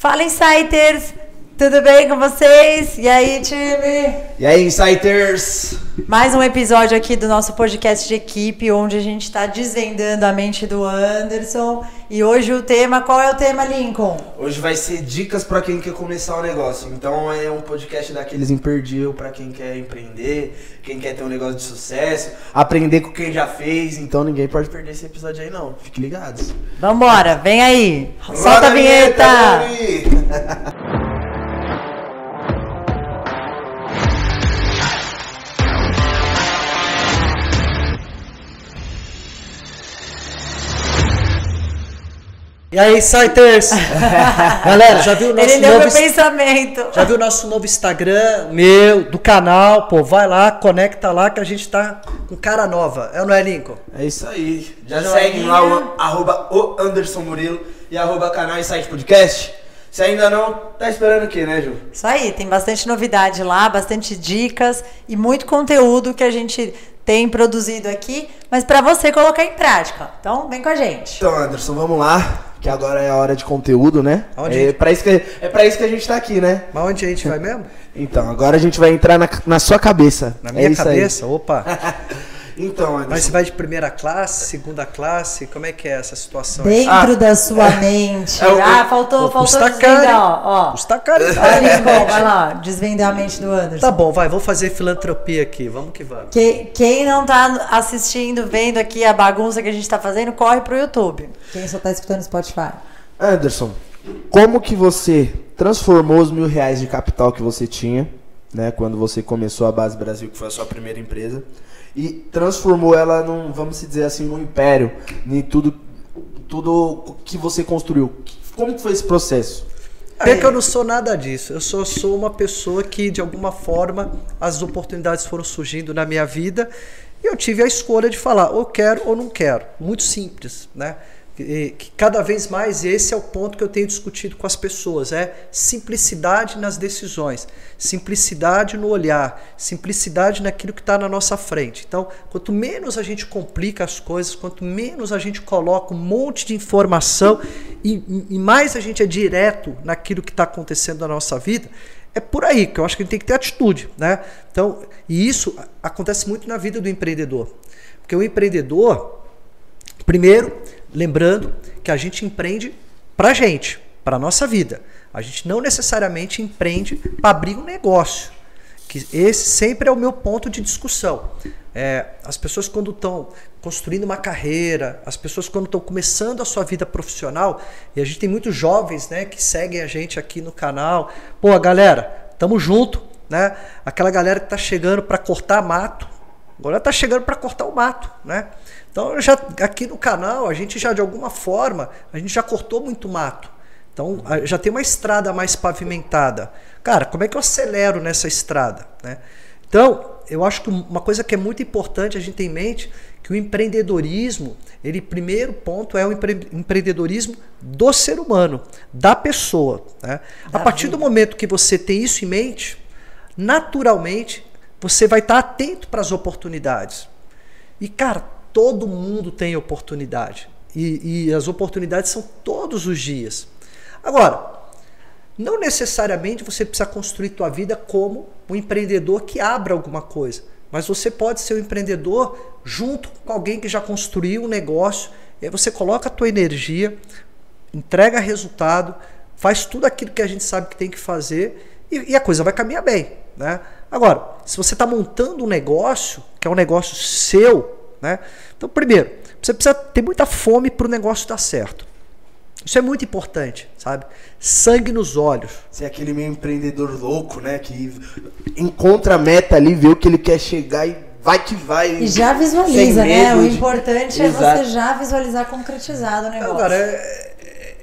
Fala, Insiders! Tudo bem com vocês? E aí, time? E aí, Insiders? Mais um episódio aqui do nosso podcast de equipe, onde a gente está desvendando a mente do Anderson. E hoje o tema, qual é o tema, Lincoln? Hoje vai ser dicas para quem quer começar o um negócio. Então é um podcast daqueles imperdível para quem quer empreender, quem quer ter um negócio de sucesso, aprender com quem já fez. Então ninguém pode perder esse episódio aí não. Fiquem ligados. Vambora, vem aí. Solta a vinheta. vinheta E aí, Insiders? Galera, já viu o nosso Ele novo... meu pensamento. Já viu o nosso novo Instagram, meu, do canal? Pô, vai lá, conecta lá que a gente tá com cara nova. É ou não é, Lincoln? É isso aí. Já segue lá o arroba o Anderson Murilo e arroba canal Insight Podcast. Se ainda não, tá esperando o quê, né, Ju? Isso aí, tem bastante novidade lá, bastante dicas e muito conteúdo que a gente tem produzido aqui, mas para você colocar em prática. Então, vem com a gente. Então, Anderson, vamos lá que agora é a hora de conteúdo, né? Onde é, para isso que, é pra isso que a gente tá aqui, né? Mas onde a gente vai mesmo? Então, agora a gente vai entrar na, na sua cabeça. Na minha é cabeça? Aí. Opa! Então, Anderson. Mas você vai de primeira classe, segunda classe? Como é que é essa situação? Dentro ah, da sua mente. É, o, ah, faltou, o, faltou desvendar, ó. ó. Custa caro. Olha, vai lá, desvendar a mente do Anderson. Tá bom, vai, vou fazer filantropia aqui. Vamos que vamos. Que, quem não tá assistindo, vendo aqui a bagunça que a gente tá fazendo, corre pro YouTube. Quem só tá escutando Spotify. Anderson, como que você transformou os mil reais de capital que você tinha, né, quando você começou a Base Brasil, que foi a sua primeira empresa, e transformou ela num, vamos dizer assim, num império, em tudo, tudo que você construiu. Como foi esse processo? É que eu não sou nada disso. Eu só sou uma pessoa que, de alguma forma, as oportunidades foram surgindo na minha vida e eu tive a escolha de falar ou quero ou não quero. Muito simples, né? Que cada vez mais esse é o ponto que eu tenho discutido com as pessoas, é simplicidade nas decisões, simplicidade no olhar, simplicidade naquilo que está na nossa frente. Então, quanto menos a gente complica as coisas, quanto menos a gente coloca um monte de informação e, e mais a gente é direto naquilo que está acontecendo na nossa vida, é por aí que eu acho que a gente tem que ter atitude, né? Então, e isso acontece muito na vida do empreendedor, porque o empreendedor, primeiro Lembrando que a gente empreende para gente, para nossa vida. A gente não necessariamente empreende para abrir um negócio. Que esse sempre é o meu ponto de discussão. É, as pessoas quando estão construindo uma carreira, as pessoas quando estão começando a sua vida profissional, e a gente tem muitos jovens né, que seguem a gente aqui no canal. Pô, galera, tamo junto, né? Aquela galera que está chegando para cortar mato, agora está chegando para cortar o mato, né? Então, já, aqui no canal, a gente já de alguma forma, a gente já cortou muito mato. Então, já tem uma estrada mais pavimentada. Cara, como é que eu acelero nessa estrada? Né? Então, eu acho que uma coisa que é muito importante a gente ter em mente que o empreendedorismo, ele primeiro ponto é o empre empreendedorismo do ser humano, da pessoa. Né? Da a partir vida. do momento que você tem isso em mente, naturalmente você vai estar atento para as oportunidades. E cara, todo mundo tem oportunidade. E, e as oportunidades são todos os dias. Agora, não necessariamente você precisa construir tua vida como um empreendedor que abra alguma coisa. Mas você pode ser um empreendedor junto com alguém que já construiu um negócio. E aí você coloca a tua energia, entrega resultado, faz tudo aquilo que a gente sabe que tem que fazer e, e a coisa vai caminhar bem. Né? Agora, se você está montando um negócio, que é um negócio seu, né? Então, primeiro, você precisa ter muita fome para o negócio dar certo. Isso é muito importante, sabe? Sangue nos olhos. Você é aquele meio empreendedor louco, né? Que encontra a meta ali, vê o que ele quer chegar e vai que vai. E já visualiza, né? O importante é você já visualizar concretizado o negócio. Agora, é, é,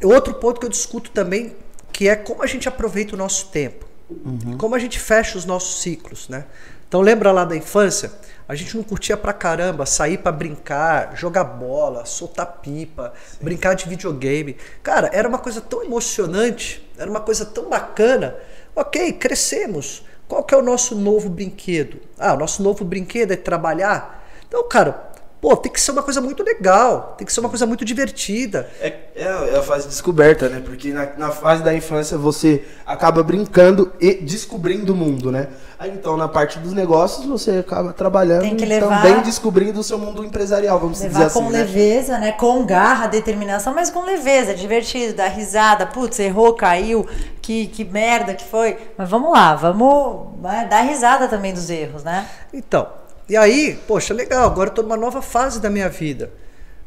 é, outro ponto que eu discuto também, que é como a gente aproveita o nosso tempo. Uhum. Como a gente fecha os nossos ciclos, né? Então lembra lá da infância? A gente não curtia pra caramba sair para brincar, jogar bola, soltar pipa, Sim. brincar de videogame. Cara, era uma coisa tão emocionante, era uma coisa tão bacana. Ok, crescemos. Qual que é o nosso novo brinquedo? Ah, o nosso novo brinquedo é trabalhar. Então, cara, Pô, tem que ser uma coisa muito legal, tem que ser uma coisa muito divertida. É, é, é a fase de descoberta, né? Porque na, na fase da infância você acaba brincando e descobrindo o mundo, né? Aí então na parte dos negócios você acaba trabalhando Tem que e levar- também descobrindo o seu mundo empresarial, vamos dizer assim. com né? leveza, né? Com garra, determinação, mas com leveza, divertido, dar risada. Putz, errou, caiu, que, que merda que foi. Mas vamos lá, vamos né, dar risada também dos erros, né? Então, e aí, poxa, legal, agora eu tô numa nova fase da minha vida.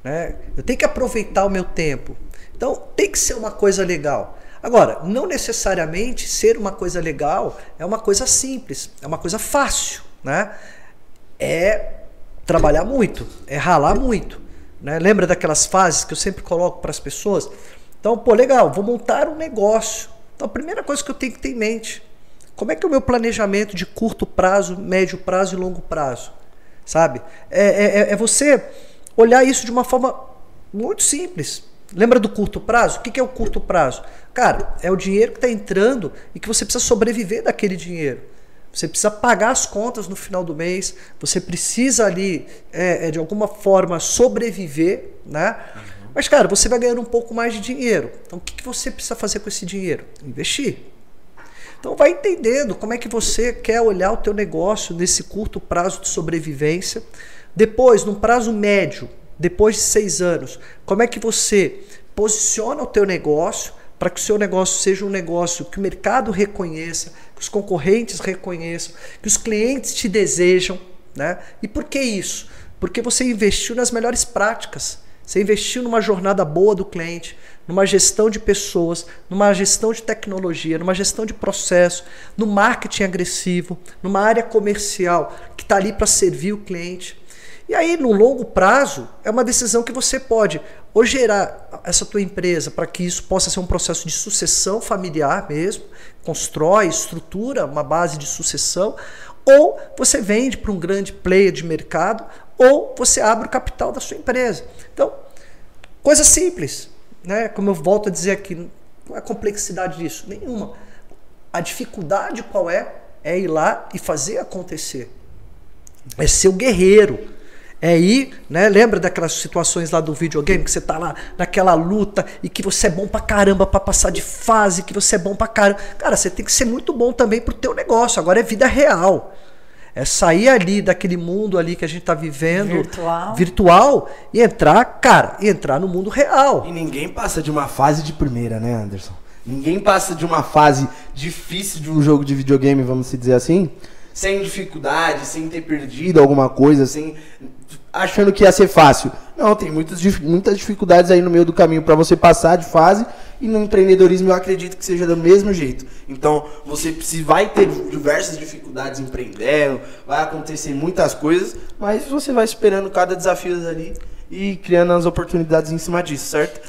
Né? Eu tenho que aproveitar o meu tempo. Então, tem que ser uma coisa legal. Agora, não necessariamente ser uma coisa legal é uma coisa simples, é uma coisa fácil, né? É trabalhar muito, é ralar muito. Né? Lembra daquelas fases que eu sempre coloco para as pessoas? Então, pô, legal, vou montar um negócio. Então, a primeira coisa que eu tenho que ter em mente, como é que é o meu planejamento de curto prazo, médio prazo e longo prazo? Sabe? É, é- é você olhar isso de uma forma muito simples. Lembra do curto prazo? O que é o curto prazo? Cara, é o dinheiro que está entrando e que você precisa sobreviver daquele dinheiro. Você precisa pagar as contas no final do mês, você precisa ali, é, é, de alguma forma, sobreviver, né? Mas, cara, você vai ganhando um pouco mais de dinheiro. Então, o que, que você precisa fazer com esse dinheiro? Investir. Então vai entendendo como é que você quer olhar o teu negócio nesse curto prazo de sobrevivência. Depois, num prazo médio, depois de seis anos, como é que você posiciona o teu negócio para que o seu negócio seja um negócio que o mercado reconheça, que os concorrentes reconheçam, que os clientes te desejam. Né? E por que isso? Porque você investiu nas melhores práticas. Você investiu numa jornada boa do cliente, numa gestão de pessoas, numa gestão de tecnologia, numa gestão de processo, no marketing agressivo, numa área comercial que está ali para servir o cliente. E aí, no longo prazo, é uma decisão que você pode ou gerar essa tua empresa para que isso possa ser um processo de sucessão familiar mesmo, constrói, estrutura uma base de sucessão, ou você vende para um grande player de mercado, ou você abre o capital da sua empresa. Então, coisa simples, né? Como eu volto a dizer aqui, qual é a complexidade disso? Nenhuma. A dificuldade qual é? É ir lá e fazer acontecer. É ser o guerreiro. É ir, né? Lembra daquelas situações lá do videogame que você tá lá naquela luta e que você é bom pra caramba pra passar de fase, que você é bom pra caramba. Cara, você tem que ser muito bom também pro teu negócio. Agora é vida real. É sair ali daquele mundo ali que a gente tá vivendo Virtual. virtual e entrar, cara, e entrar no mundo real. E ninguém passa de uma fase de primeira, né, Anderson? Ninguém passa de uma fase difícil de um jogo de videogame, vamos se dizer assim, sem dificuldade, sem ter perdido alguma coisa, sem achando que ia ser fácil. Não, tem muitas, muitas dificuldades aí no meio do caminho para você passar de fase e no empreendedorismo eu acredito que seja do mesmo jeito. Então, você vai ter diversas dificuldades empreendendo, vai acontecer muitas coisas, mas você vai esperando cada desafio ali e criando as oportunidades em cima disso, certo?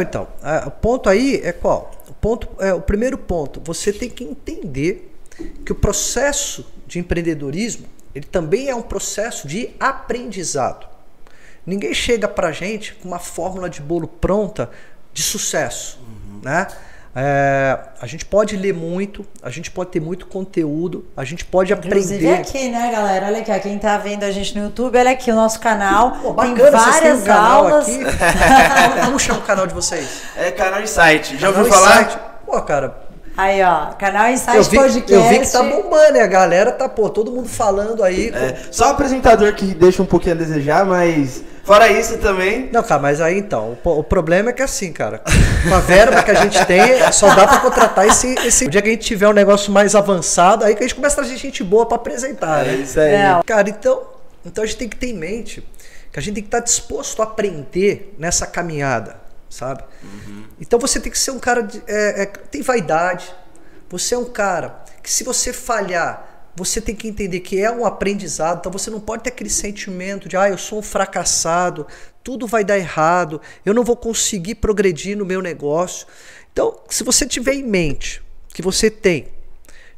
Então, o ponto aí é qual? O ponto é o primeiro ponto. Você tem que entender que o processo de empreendedorismo ele também é um processo de aprendizado. Ninguém chega pra gente com uma fórmula de bolo pronta de sucesso, né? É, a gente pode ler muito, a gente pode ter muito conteúdo, a gente pode Inclusive aprender. aqui, né, galera? Olha aqui, ó, quem tá vendo a gente no YouTube, olha aqui o nosso canal. Pô, tem bacana, vocês têm várias um canal aulas. aqui. Como chama o canal de vocês? É canal site. Já Canal ouviu falar? Pô, cara, Aí, ó, canal Insight eu vi, Podcast. eu vi que tá bombando, né? A galera tá, pô, todo mundo falando aí. É, só o apresentador que deixa um pouquinho a desejar, mas fora isso também. Não, cara, mas aí então, o, o problema é que assim, cara, com a verba que a gente tem, só dá pra contratar esse, esse. O dia que a gente tiver um negócio mais avançado, aí que a gente começa a trazer gente boa pra apresentar, É né? isso aí. É, Cara, então, então a gente tem que ter em mente que a gente tem que estar disposto a aprender nessa caminhada, sabe? Então você tem que ser um cara de, é, é, tem vaidade. Você é um cara que se você falhar, você tem que entender que é um aprendizado. Então você não pode ter aquele sentimento de ah, eu sou um fracassado, tudo vai dar errado, eu não vou conseguir progredir no meu negócio. Então, se você tiver em mente que você tem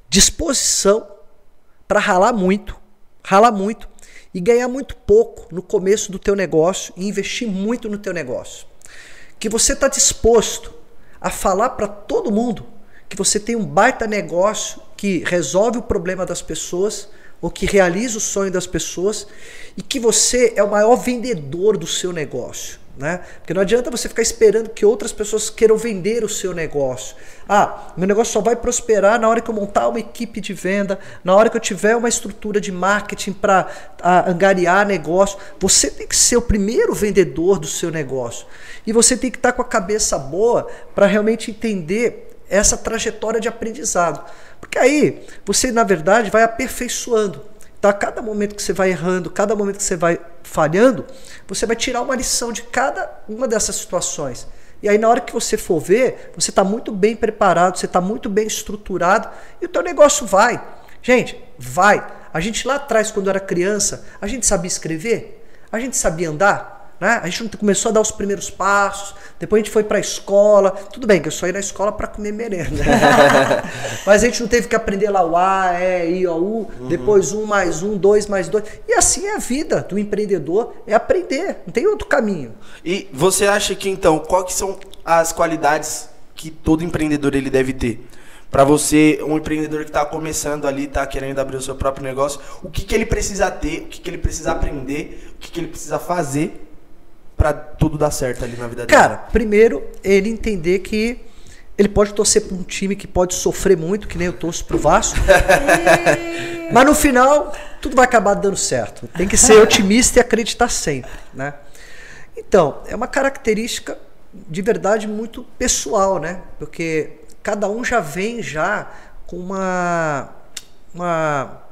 disposição para ralar muito, ralar muito e ganhar muito pouco no começo do teu negócio e investir muito no teu negócio. Que você está disposto a falar para todo mundo que você tem um baita negócio que resolve o problema das pessoas ou que realiza o sonho das pessoas e que você é o maior vendedor do seu negócio. Né? Porque não adianta você ficar esperando que outras pessoas queiram vender o seu negócio. Ah, meu negócio só vai prosperar na hora que eu montar uma equipe de venda, na hora que eu tiver uma estrutura de marketing para angariar negócio. Você tem que ser o primeiro vendedor do seu negócio. E você tem que estar com a cabeça boa para realmente entender essa trajetória de aprendizado. Porque aí você, na verdade, vai aperfeiçoando. A cada momento que você vai errando, cada momento que você vai falhando, você vai tirar uma lição de cada uma dessas situações. E aí, na hora que você for ver, você está muito bem preparado, você está muito bem estruturado e o teu negócio vai. Gente, vai. A gente lá atrás, quando era criança, a gente sabia escrever? A gente sabia andar? Né? A gente começou a dar os primeiros passos, depois a gente foi para a escola. Tudo bem que eu só ia na escola para comer merenda. Mas a gente não teve que aprender lá o A, E, I, O, U, uhum. depois um mais um, dois mais dois. E assim é a vida do empreendedor, é aprender, não tem outro caminho. E você acha que então, quais são as qualidades que todo empreendedor ele deve ter? Para você, um empreendedor que está começando ali, está querendo abrir o seu próprio negócio, o que, que ele precisa ter, o que, que ele precisa aprender, o que, que ele precisa fazer para tudo dar certo ali na vida dele? Cara, primeiro, ele entender que ele pode torcer para um time que pode sofrer muito, que nem eu torço pro Vasco. mas no final, tudo vai acabar dando certo. Tem que ser otimista e acreditar sempre, né? Então, é uma característica de verdade muito pessoal, né? Porque cada um já vem já com uma uma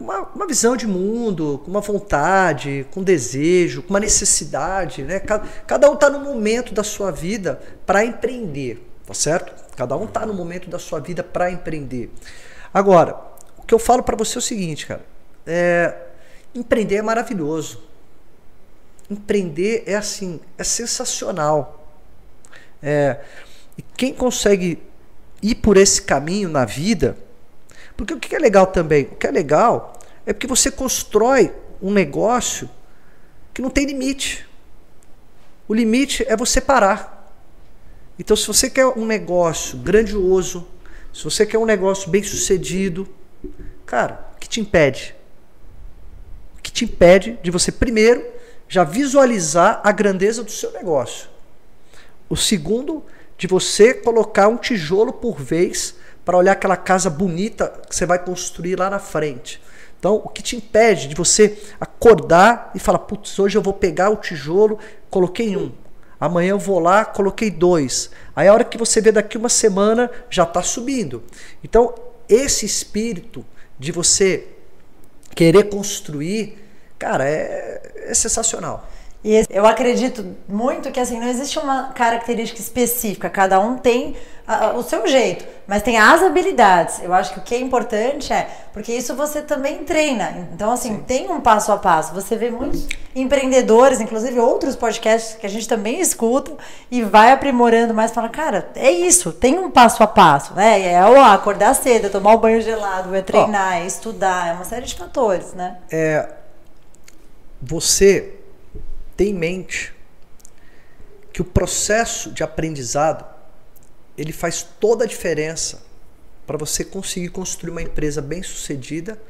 uma, uma, visão de mundo, com uma vontade, com desejo, com uma necessidade. Né? Cada, cada um está no momento da sua vida para empreender, tá certo? Cada um está no momento da sua vida para empreender. Agora, o que eu falo para você é o seguinte, cara. É, empreender é maravilhoso. Empreender é assim, é sensacional. É, e quem consegue ir por esse caminho na vida, porque o que é legal também? O que é legal é porque você constrói um negócio que não tem limite. O limite é você parar. Então, se você quer um negócio grandioso, se você quer um negócio bem sucedido, cara, o que te impede? O que te impede de você, primeiro, já visualizar a grandeza do seu negócio? O segundo, de você colocar um tijolo por vez para olhar aquela casa bonita que você vai construir lá na frente. Então, o que te impede de você acordar e falar, putz, hoje eu vou pegar o tijolo, coloquei um. Amanhã eu vou lá, coloquei dois. Aí a hora que você vê daqui uma semana, já está subindo. Então, esse espírito de você querer construir, cara, é, é sensacional. E eu acredito muito que assim não existe uma característica específica, cada um tem o seu jeito, mas tem as habilidades. Eu acho que o que é importante é, porque isso você também treina. Então, assim, Sim. tem um passo a passo. Você vê muitos empreendedores, inclusive outros podcasts que a gente também escuta e vai aprimorando mais, fala, cara, é isso, tem um passo a passo, né? É ó, acordar cedo, é tomar o banho gelado, é treinar, é estudar, é uma série de fatores, né? É. Você tem em mente que o processo de aprendizado ele faz toda a diferença para você conseguir construir uma empresa bem sucedida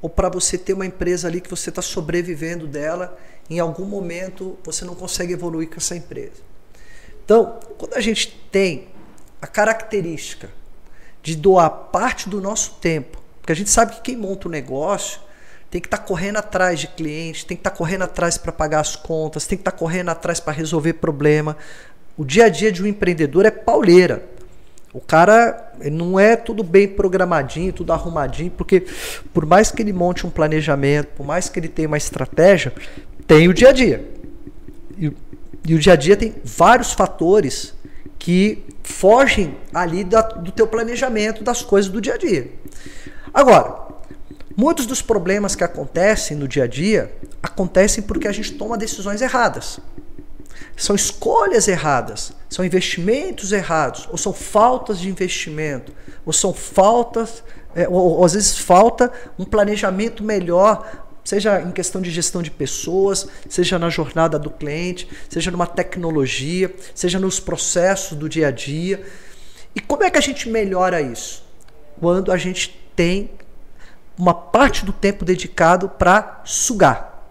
ou para você ter uma empresa ali que você está sobrevivendo dela, em algum momento você não consegue evoluir com essa empresa. Então, quando a gente tem a característica de doar parte do nosso tempo, porque a gente sabe que quem monta o um negócio tem que estar tá correndo atrás de clientes, tem que estar tá correndo atrás para pagar as contas, tem que estar tá correndo atrás para resolver problema. O dia a dia de um empreendedor é pauleira. O cara não é tudo bem programadinho, tudo arrumadinho, porque por mais que ele monte um planejamento, por mais que ele tenha uma estratégia, tem o dia a dia. E, e o dia a dia tem vários fatores que fogem ali da, do teu planejamento das coisas do dia a dia. Agora, muitos dos problemas que acontecem no dia a dia acontecem porque a gente toma decisões erradas. São escolhas erradas, são investimentos errados, ou são faltas de investimento, ou são faltas, é, ou, ou às vezes falta um planejamento melhor seja em questão de gestão de pessoas, seja na jornada do cliente, seja numa tecnologia, seja nos processos do dia a dia. E como é que a gente melhora isso? Quando a gente tem uma parte do tempo dedicado para sugar.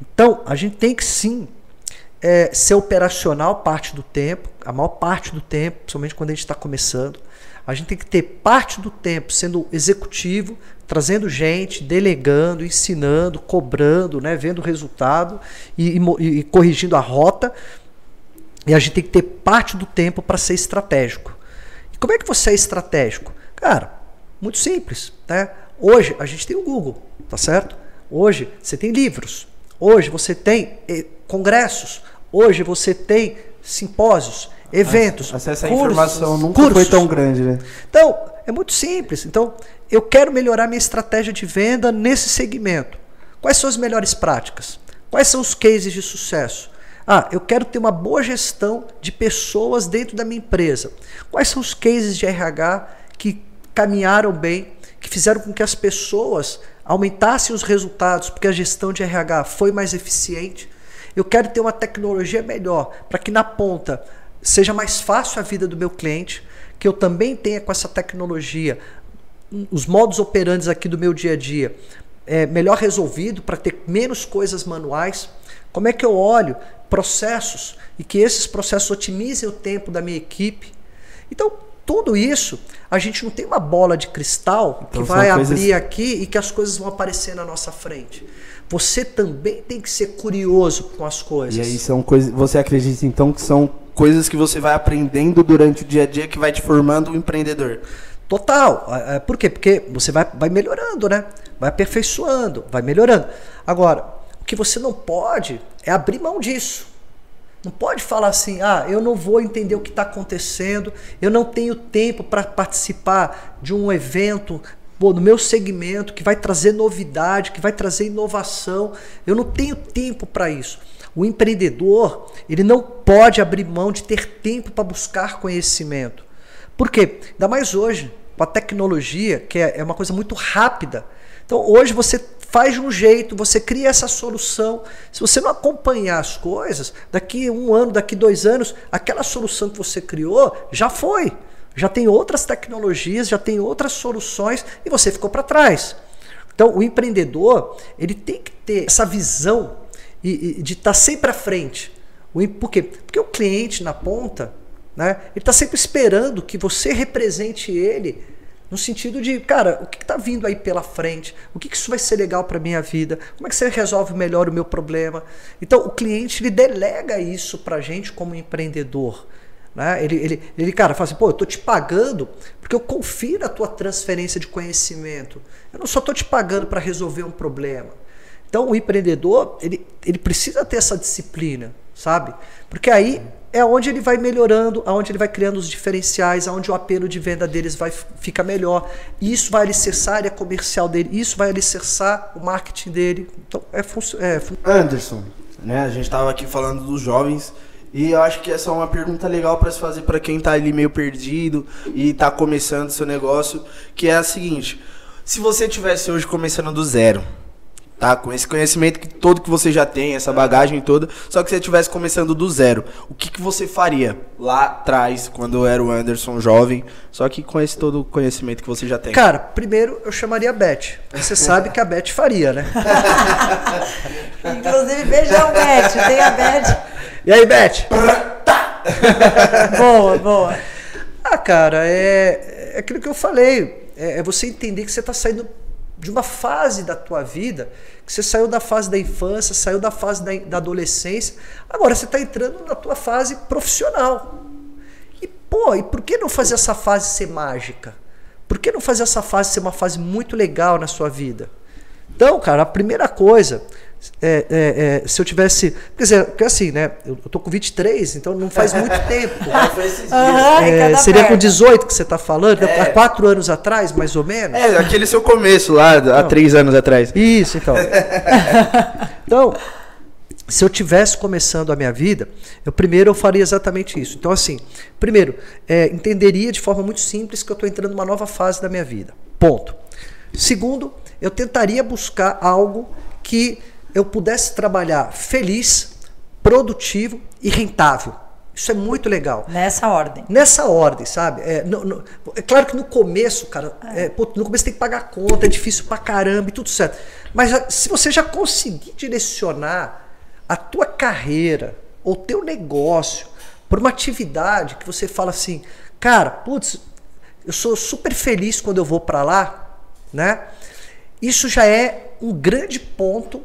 Então, a gente tem que sim é, ser operacional parte do tempo, a maior parte do tempo, principalmente quando a gente está começando. A gente tem que ter parte do tempo sendo executivo, trazendo gente, delegando, ensinando, cobrando, né, vendo o resultado e, e, e corrigindo a rota. E a gente tem que ter parte do tempo para ser estratégico. E como é que você é estratégico? Cara, muito simples. Né? Hoje a gente tem o Google, tá certo? Hoje você tem livros. Hoje você tem eh, congressos. Hoje você tem simpósios eventos. Acesso à cursos, informação nunca cursos. foi tão grande, né? Então, é muito simples. Então, eu quero melhorar minha estratégia de venda nesse segmento. Quais são as melhores práticas? Quais são os cases de sucesso? Ah, eu quero ter uma boa gestão de pessoas dentro da minha empresa. Quais são os cases de RH que caminharam bem, que fizeram com que as pessoas aumentassem os resultados porque a gestão de RH foi mais eficiente? Eu quero ter uma tecnologia melhor para que na ponta seja mais fácil a vida do meu cliente, que eu também tenha com essa tecnologia os modos operantes aqui do meu dia a dia é, melhor resolvido para ter menos coisas manuais. Como é que eu olho processos e que esses processos otimizem o tempo da minha equipe? Então, tudo isso, a gente não tem uma bola de cristal Então, que vai coisas- abrir aqui e que as coisas vão aparecer na nossa frente. Você também tem que ser curioso com as coisas. E aí são coisas. Você acredita então que são coisas que você vai aprendendo durante o dia a dia que vai te formando um empreendedor? Total. Por quê? Porque você vai, vai melhorando, né? Vai aperfeiçoando, vai melhorando. Agora, o que você não pode é abrir mão disso. Não pode falar assim, ah, eu não vou entender o que está acontecendo, eu não tenho tempo para participar de um evento pô, no meu segmento que vai trazer novidade, que vai trazer inovação. Eu não tenho tempo para isso. O empreendedor, ele não pode abrir mão de ter tempo para buscar conhecimento. Por quê? Ainda mais hoje, com a tecnologia, que é é uma coisa muito rápida. Então, hoje você faz de um jeito, você cria essa solução. Se você não acompanhar as coisas, daqui um ano, daqui dois anos, aquela solução que você criou já foi. Já tem outras tecnologias, já tem outras soluções e você ficou para trás. Então, o empreendedor, ele tem que ter essa visão e, e de estar sempre à frente. Por quê? Porque o cliente na ponta, né, ele está sempre esperando que você represente ele no sentido de, cara, o que está vindo aí pela frente? O que, que isso vai ser legal para minha vida? Como é que você resolve melhor o meu problema? Então, o cliente ele delega isso para gente como empreendedor. Né? Ele, ele, ele, cara, fala assim, pô, eu tô te pagando porque eu confio na tua transferência de conhecimento. Eu não só tô te pagando para resolver um problema. Então, o empreendedor, ele, ele precisa ter essa disciplina, sabe? Porque aí é onde ele vai melhorando, aonde ele vai criando os diferenciais, aonde o apelo de venda deles vai ficar melhor. Isso vai alicerçar a área comercial dele, isso vai alicerçar o marketing dele. Então, é, é Anderson, né? A gente tava aqui falando dos jovens e eu acho que essa é uma pergunta legal para se fazer para quem tá ali meio perdido e tá começando seu negócio, que é a seguinte: se você tivesse hoje começando do zero, tá? Com esse conhecimento que todo que você já tem, essa bagagem toda, só que você estivesse começando do zero, o que, que você faria lá atrás, quando era o Anderson jovem, só que com esse todo o conhecimento que você já tem? Cara, primeiro eu chamaria a Beth. Você sabe que a Beth faria, né? Inclusive, beijão, Beth. Tem a Beth. E aí, Beth? Boa, boa. Ah, cara, é, é aquilo que eu falei. É, é você entender que você está saindo de uma fase da tua vida, que você saiu da fase da infância, saiu da fase da, da adolescência, agora você está entrando na tua fase profissional. E, pô, e por que não fazer essa fase ser mágica? Por que não fazer essa fase ser uma fase muito legal na sua vida? Então, cara, a primeira coisa, é, é, é, se eu tivesse. Quer dizer, porque assim, né? Eu, eu tô com 23, então não faz muito tempo. É, cada seria com perna. 18 que você está falando? É. Há quatro anos atrás, mais ou menos? É, aquele seu começo lá, há três anos atrás. Isso, então. então, se eu tivesse começando a minha vida, eu primeiro eu faria exatamente isso. Então, assim, primeiro, é, entenderia de forma muito simples que eu estou entrando numa nova fase da minha vida. Ponto. Segundo, eu tentaria buscar algo que eu pudesse trabalhar feliz, produtivo e rentável. Isso é muito legal. Nessa ordem. Nessa ordem, sabe? É, no, no, é claro que no começo, cara, é, pô, no começo tem que pagar conta, é difícil pra caramba e tudo certo. Mas a- se você já conseguir direcionar a tua carreira ou teu negócio para uma atividade que você fala assim, cara, putz, eu sou super feliz quando eu vou para lá, né? Isso já é um grande ponto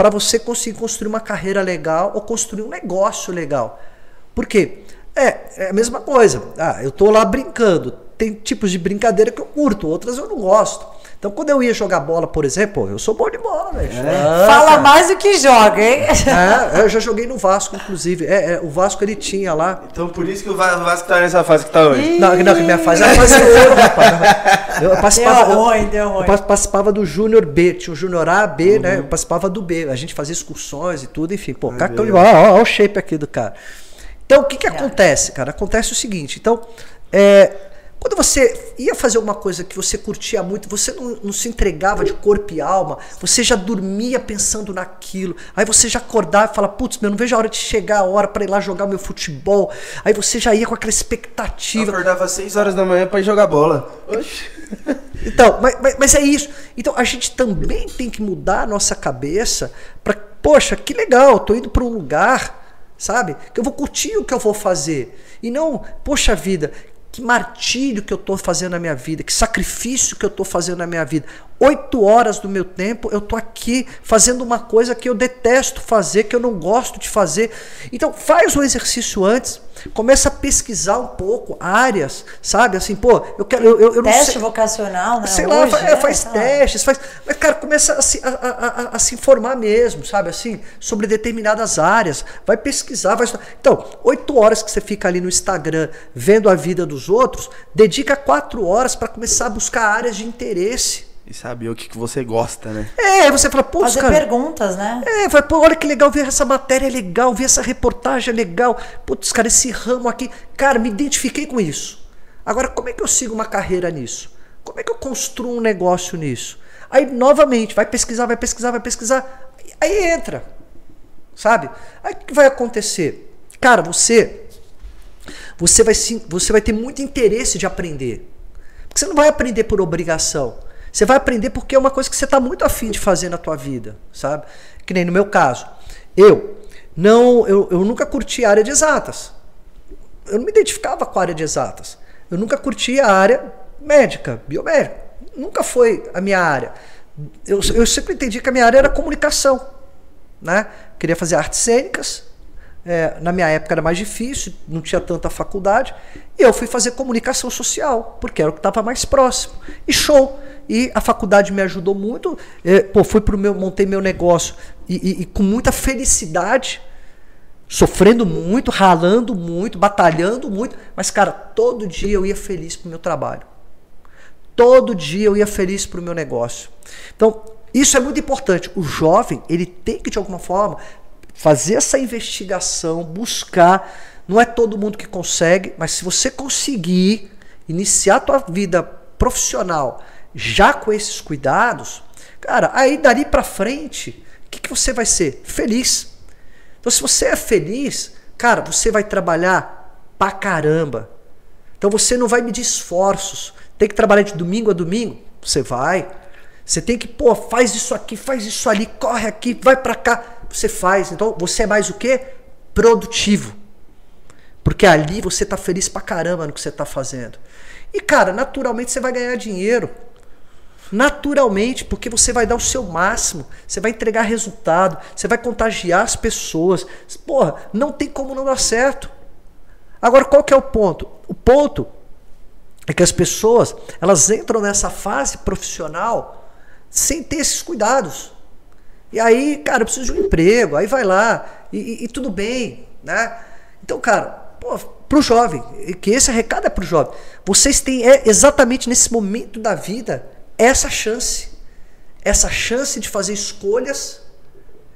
para você conseguir construir uma carreira legal ou construir um negócio legal. Por quê? É, é a mesma coisa. Ah, eu tô lá brincando. Tem tipos de brincadeira que eu curto, outras eu não gosto. Então, quando eu ia jogar bola, por exemplo, eu sou bom de bola, velho. Ah, Fala cara. mais do que joga, hein? É, eu já joguei no Vasco, inclusive. É, é, o Vasco ele tinha lá. Então por isso que o Va- o Vasco tá nessa fase que tá hoje. Não, não, que minha fase era fase ouro, rapaz. Eu participava, Deu ruim, deu eu ruim. pa- participava do Júnior B, tinha o Júnior A, B, né? Eu participava do B. A gente fazia excursões e tudo, enfim. Pô, cartão de bola, ó, ó o shape aqui do cara. Então, o que que acontece, cara? Acontece o seguinte, então, é, quando você ia fazer alguma coisa que você curtia muito, você não, não se entregava de corpo e alma, você já dormia pensando naquilo, aí você já acordava e falava, putz, meu, não vejo a hora de chegar a hora para ir lá jogar meu futebol, aí você já ia com aquela Eu expectativa. acordava às 6 horas da manhã pra ir jogar bola. Oxi. Então, mas, mas- mas é isso. Então a gente também tem que mudar a nossa cabeça para, poxa, que legal, tô indo para um lugar, sabe? Que eu vou curtir o que eu vou fazer. E não, poxa vida, que martírio que eu tô fazendo na minha vida, que sacrifício que eu tô fazendo na minha vida. Oito horas do meu tempo eu tô aqui fazendo uma coisa que eu detesto fazer, que eu não gosto de fazer. Então faz o exercício antes, começa a pesquisar um pouco áreas, sabe? Assim, pô, eu quero, eu, eu, eu não Teste sei. vocacional, né? Sei lá, Hoje, fa- é, né? faz Sei lá. testes, faz. Mas, cara, começa a se, a, a- a- se informar mesmo, sabe? Assim, sobre determinadas áreas. Vai pesquisar, vai. Então, oito horas que você fica ali no Instagram vendo a vida dos outros, dedica quatro horas para começar a buscar áreas de interesse. E saber o que, que você gosta, né? É, você fala, putz, Fazer cara. perguntas, né? É, vai, pô, olha que legal ver essa matéria, é legal, ver essa reportagem é legal. Putz, cara, esse ramo aqui. Cara, me identifiquei com isso. Agora, como é que eu sigo uma carreira nisso? Como é que eu construo um negócio nisso? Aí, novamente, vai pesquisar, vai pesquisar, vai pesquisar. Aí entra. Sabe? Aí o que vai acontecer? Cara, você. Você vai, sim, você vai ter muito interesse de aprender. Porque você não vai aprender por obrigação. Você vai aprender porque é uma coisa que você está muito afim de fazer na tua vida, sabe? Que nem no meu caso. Eu não, eu, eu nunca curti a área de exatas. Eu não me identificava com a área de exatas. Eu nunca curti a área médica, biomédica. Nunca foi a minha área. Eu, eu sempre entendi que a minha área era comunicação. Né? Queria fazer artes cênicas. É, na minha época era mais difícil, não tinha tanta faculdade. E eu fui fazer comunicação social, porque era o que estava mais próximo. E show! E a faculdade me ajudou muito. É, pô, fui pro meu, montei meu negócio e, e- e com muita felicidade, sofrendo muito, ralando muito, batalhando muito. Mas, cara, todo dia eu ia feliz pro meu trabalho. Todo dia eu ia feliz pro meu negócio. Então, isso é muito importante. O jovem, ele tem que, de alguma forma, fazer essa investigação, buscar. Não é todo mundo que consegue, mas se você conseguir iniciar a tua vida profissional já com esses cuidados, cara, aí dali pra frente, o que, que você vai ser? Feliz. Então, se você é feliz, cara, você vai trabalhar pra caramba. Então você não vai medir esforços. Tem que trabalhar de domingo a domingo? Você vai. Você tem que, pô, faz isso aqui, faz isso ali, corre aqui, vai pra cá. Você faz. Então você é mais o quê? Produtivo. Porque ali você tá feliz pra caramba no que você tá fazendo. E cara, naturalmente você vai ganhar dinheiro. Naturalmente, porque você vai dar o seu máximo, você vai entregar resultado, você vai contagiar as pessoas. Porra, não tem como não dar certo. Agora, qual que é o ponto? O ponto é que as pessoas elas entram nessa fase profissional sem ter esses cuidados. E aí, cara, eu preciso de um emprego, aí vai lá, e, e- e tudo bem, né? Então, cara, pô, pro jovem, que esse recado é pro jovem. Vocês têm é, exatamente nesse momento da vida essa chance. Essa chance de fazer escolhas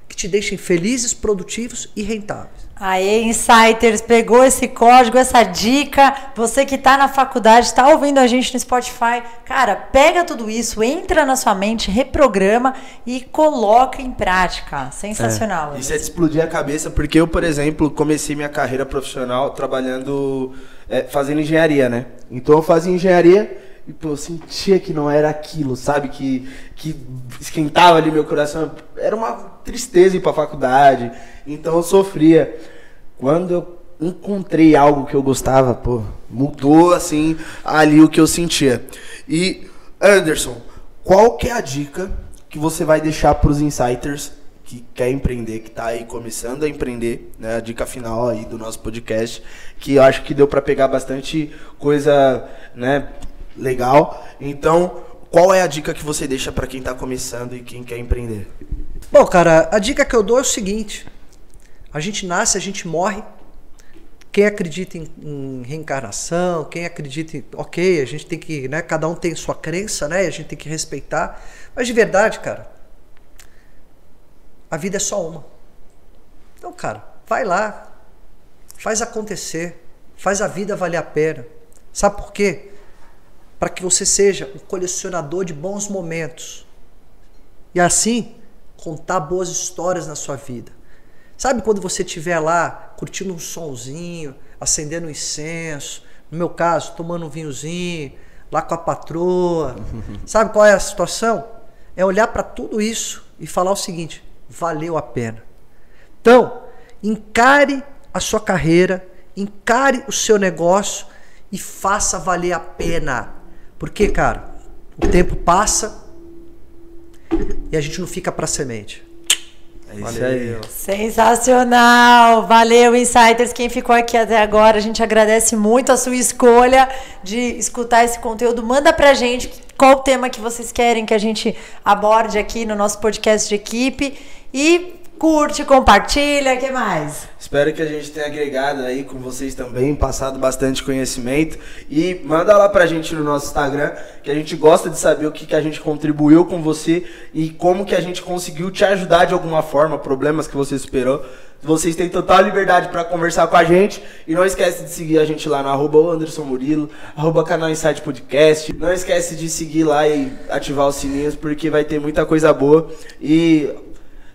que te deixem felizes, produtivos e rentáveis. Aí, Insiders, pegou esse código, essa dica. Você que está na faculdade, está ouvindo a gente no Spotify, cara, pega tudo isso, entra na sua mente, reprograma e coloca em prática. Sensacional. É. Isso é de explodir a cabeça, porque eu, por exemplo, comecei minha carreira profissional trabalhando, é, fazendo engenharia, né? Então eu fazia engenharia e pô, eu sentia que não era aquilo, sabe? Que, que esquentava ali meu coração. Era uma tristeza ir pra faculdade. Então eu sofria. Quando eu encontrei algo que eu gostava, pô, mudou assim ali o que eu sentia. E Anderson, qual que é a dica que você vai deixar para os insiders que quer empreender, que está aí começando a empreender, né? A dica final aí do nosso podcast, que eu acho que deu para pegar bastante coisa, né, legal. Então, qual é a dica que você deixa para quem está começando e quem quer empreender? Bom, cara, a dica que eu dou é o seguinte: a gente nasce, a gente morre. Quem acredita em, em, reencarnação, quem acredita em. Ok, a gente tem que. Né, cada um tem sua crença, né? A gente tem que respeitar. Mas de verdade, cara, a vida é só uma. Então, cara, vai lá. Faz acontecer. Faz a vida valer a pena. Sabe por quê? Para que você seja um colecionador de bons momentos. E assim, contar boas histórias na sua vida. Sabe quando você estiver lá curtindo um sonzinho, acendendo um incenso, no meu caso, tomando um vinhozinho, lá com a patroa. Sabe qual é a situação? É olhar para tudo isso e falar o seguinte: valeu a pena. Então, encare a sua carreira, encare o seu negócio e faça valer a pena. Porque, cara, o tempo passa e a gente não fica para semente. É isso Valeu. aí. Sensacional! Valeu, Insiders. Quem ficou aqui até agora, a gente agradece muito a sua escolha de escutar esse conteúdo. Manda pra gente qual o tema que vocês querem que a gente aborde aqui no nosso podcast de equipe. E curte, compartilha, que mais? Espero que a gente tenha agregado aí com vocês também, passado bastante conhecimento e manda lá pra gente no nosso Instagram, que a gente gosta de saber o que, que a gente contribuiu com você e como que a gente conseguiu te ajudar de alguma forma, problemas que você superou. Vocês têm total liberdade para conversar com a gente. E não esquece de seguir a gente lá no arroba Anderson Murilo, arroba canal Insight Podcast. Não esquece de seguir lá e ativar os sininhos, porque vai ter muita coisa boa. E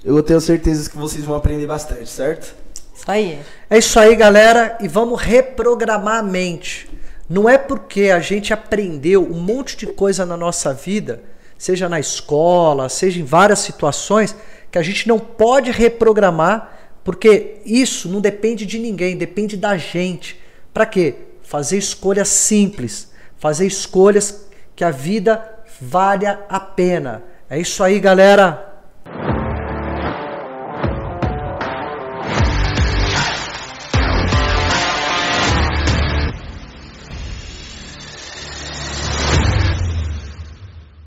eu tenho certeza que vocês vão aprender bastante, certo? Isso aí. É isso aí, galera. E vamos reprogramar a mente. Não é porque a gente aprendeu um monte de coisa na nossa vida, seja na escola, seja em várias situações, que a gente não pode reprogramar, porque isso não depende de ninguém, depende da gente. Para quê? Fazer escolhas simples, fazer escolhas que a vida valha a pena. É isso aí, galera.